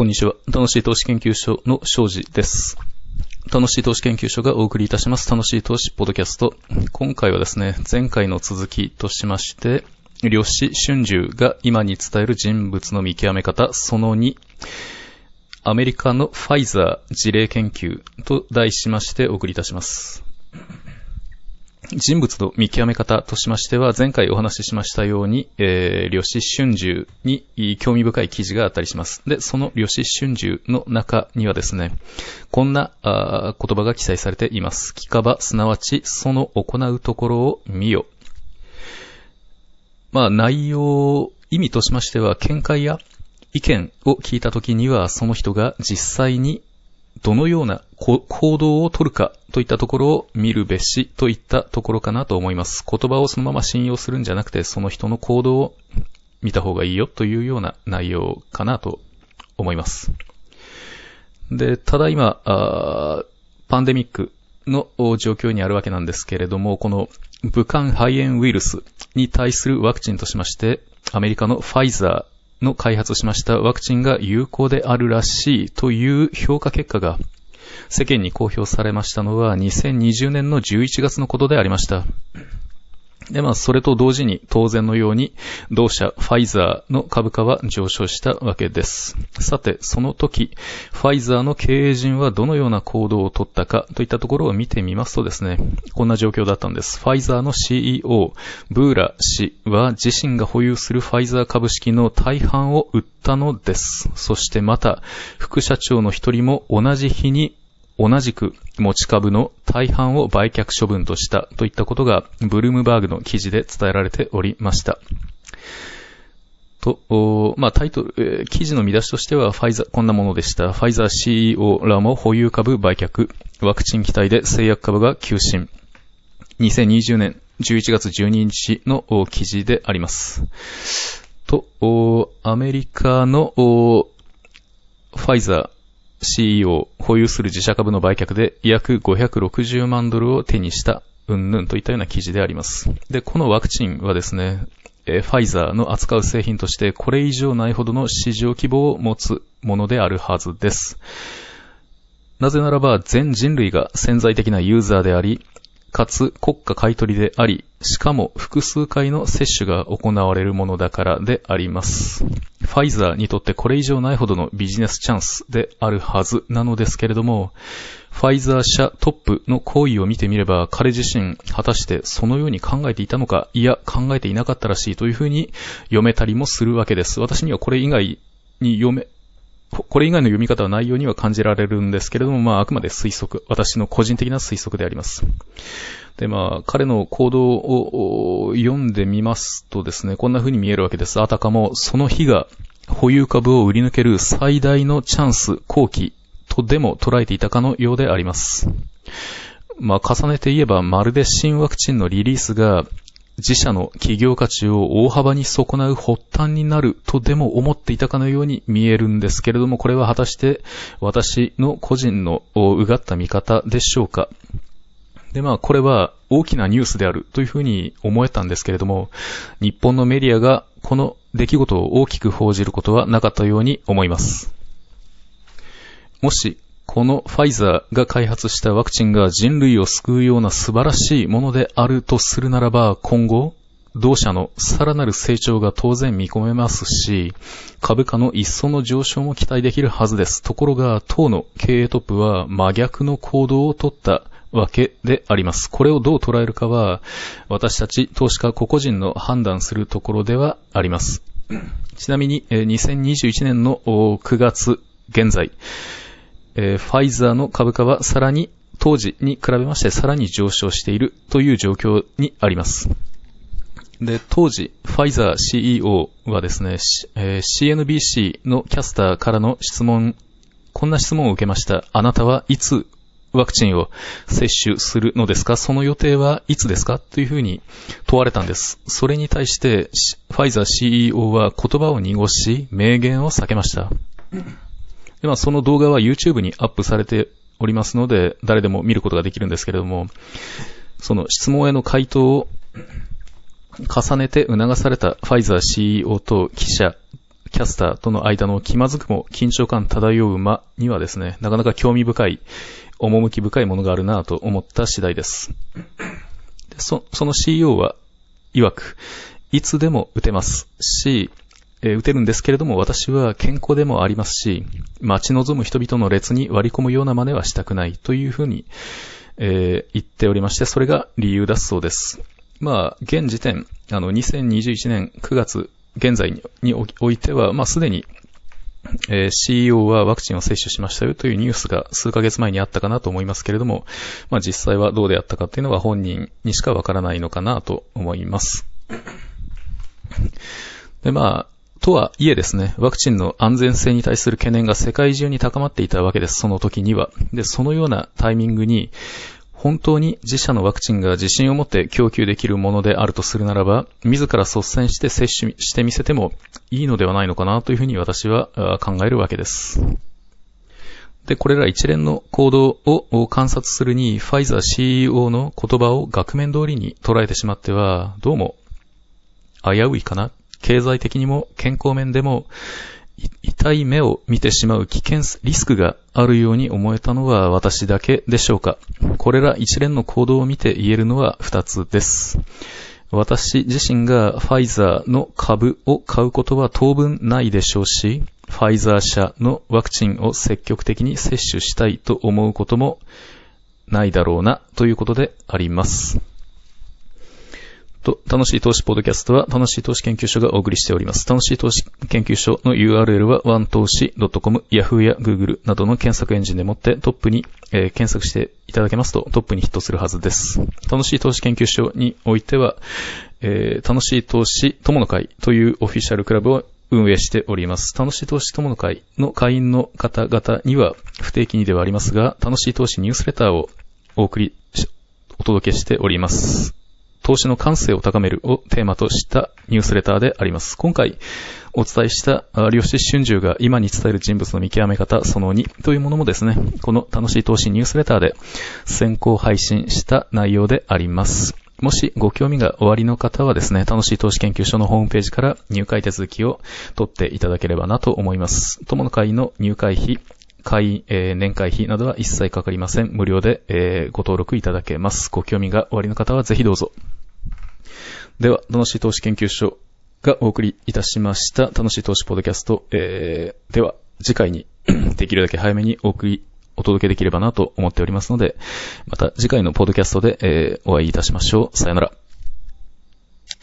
こんにちは。楽しい投資研究所の庄司です。楽しい投資研究所がお送りいたします。楽しい投資ポッドキャスト。今回はですね、前回の続きとしまして、量子春秋が今に伝える人物の見極め方、その2、アメリカのファイザー事例研究と題しましてお送りいたします。人物の見極め方としましては、前回お話ししましたように、えー、量子春秋に興味深い記事があったりします。で、その量子春秋の中にはですね、こんなあ言葉が記載されています。聞かば、すなわち、その行うところを見よ。まあ、内容、意味としましては、見解や意見を聞いたときには、その人が実際にどのような行動をとるかといったところを見るべしといったところかなと思います。言葉をそのまま信用するんじゃなくて、その人の行動を見た方がいいよというような内容かなと思います。で、ただ今、パンデミックの状況にあるわけなんですけれども、この武漢肺炎ウイルスに対するワクチンとしまして、アメリカのファイザーの開発しましたワクチンが有効であるらしいという評価結果が世間に公表されましたのは2020年の11月のことでありました。で、まあ、それと同時に当然のように同社ファイザーの株価は上昇したわけです。さて、その時、ファイザーの経営陣はどのような行動をとったかといったところを見てみますとですね、こんな状況だったんです。ファイザーの CEO、ブーラ氏は自身が保有するファイザー株式の大半を売ったのです。そしてまた、副社長の一人も同じ日に同じく持ち株の大半を売却処分としたといったことがブルームバーグの記事で伝えられておりました。と、まあ、タイトル、えー、記事の見出しとしては、ファイザー、こんなものでした。ファイザー CEO らも保有株売却、ワクチン期待で製薬株が急進。2020年11月12日の記事であります。と、アメリカのファイザー、CEO 保有する自社株の売却で約560万ドルを手にした、うんぬんといったような記事であります。で、このワクチンはですね、えファイザーの扱う製品としてこれ以上ないほどの市場規模を持つものであるはずです。なぜならば全人類が潜在的なユーザーであり、かつ国家買取であり、しかも複数回の接種が行われるものだからであります。ファイザーにとってこれ以上ないほどのビジネスチャンスであるはずなのですけれども、ファイザー社トップの行為を見てみれば、彼自身果たしてそのように考えていたのか、いや考えていなかったらしいというふうに読めたりもするわけです。私にはこれ以外に読め、これ以外の読み方はないようには感じられるんですけれども、まあ、あくまで推測、私の個人的な推測であります。で、まあ、彼の行動を読んでみますとですね、こんな風に見えるわけです。あたかも、その日が保有株を売り抜ける最大のチャンス、後期とでも捉えていたかのようであります。まあ、重ねて言えば、まるで新ワクチンのリリースが自社の企業価値を大幅に損なう発端になるとでも思っていたかのように見えるんですけれども、これは果たして私の個人のうがった見方でしょうか？で、まあ、これは大きなニュースであるというふうに思えたんですけれども、日本のメディアがこの出来事を大きく報じることはなかったように思います。もし、このファイザーが開発したワクチンが人類を救うような素晴らしいものであるとするならば、今後、同社のさらなる成長が当然見込めますし、株価の一層の上昇も期待できるはずです。ところが、当の経営トップは真逆の行動をとったわけであります。これをどう捉えるかは、私たち投資家個々人の判断するところではあります。ちなみに、2021年の9月現在、えー、ファイザーの株価はさらに当時に比べましてさらに上昇しているという状況にあります。で、当時、ファイザー CEO はですね、えー、CNBC のキャスターからの質問、こんな質問を受けました。あなたはいつワクチンを接種するのですか？その予定はいつですか？というふうに問われたんです。それに対して、ファイザー CEO は言葉を濁し、明言を避けました。で、まあ、その動画は YouTube にアップされておりますので、誰でも見ることができるんですけれども、その質問への回答を重ねて促されたファイザー CEO と記者、キャスターとの間の気まずくも緊張感漂う間にはですね、なかなか興味深い、趣深いものがあるなぁと思った次第です。そその CEO は、曰く、いつでも打てますし、え、打てるんですけれども、私は健康でもありますし、待ち望む人々の列に割り込むような真似はしたくないというふうに、えー、言っておりまして、それが理由だそうです。まあ、現時点、あの、2021年9月現在においては、まあ、すでに、えー、CEO はワクチンを接種しましたよというニュースが数ヶ月前にあったかなと思いますけれども、まあ、実際はどうであったかというのは本人にしかわからないのかなと思います。で、まあ、とはいえですね、ワクチンの安全性に対する懸念が世界中に高まっていたわけです、その時には。で、そのようなタイミングに、本当に自社のワクチンが自信を持って供給できるものであるとするならば、自ら率先して接種してみせてもいいのではないのかなというふうに私は考えるわけです。で、これら一連の行動を観察するに、ファイザー CEO の言葉を額面通りに捉えてしまっては、どうも危ういかな経済的にも健康面でも痛い目を見てしまう危険、リスクがあるように思えたのは私だけでしょうかこれら一連の行動を見て言えるのは二つです。私自身がファイザーの株を買うことは当分ないでしょうし、ファイザー社のワクチンを積極的に接種したいと思うこともないだろうなということであります。と、楽しい投資ポッドキャストは楽しい投資研究所がお送りしております。楽しい投資研究所の URL は o 投資 .com、Yahoo や Google などの検索エンジンでもってトップに、えー、検索していただけますとトップにヒットするはずです。楽しい投資研究所においては、えー、楽しい投資友の会というオフィシャルクラブを運営しております。楽しい投資友の会の会員の方々には不定期にではありますが、楽しい投資ニュースレターをお送り、お届けしております。投資の感性を高めるをテーマとしたニュースレターであります。今回お伝えした量子春秋が今に伝える人物の見極め方その2というものもですね、この楽しい投資ニュースレターで先行配信した内容であります。もしご興味がおありの方はですね、楽しい投資研究所のホームページから入会手続きを取っていただければなと思います。友の会の入会費、会、えー、年会費などは一切かかりません。無料で、えー、ご登録いただけます。ご興味がおありの方はぜひどうぞ。では、楽しい投資研究所がお送りいたしました楽しい投資ポッドキャスト、えー、では、次回に できるだけ早めにお送り、お届けできればなと思っておりますので、また次回のポッドキャストで、え、お会いいたしましょう。さよなら。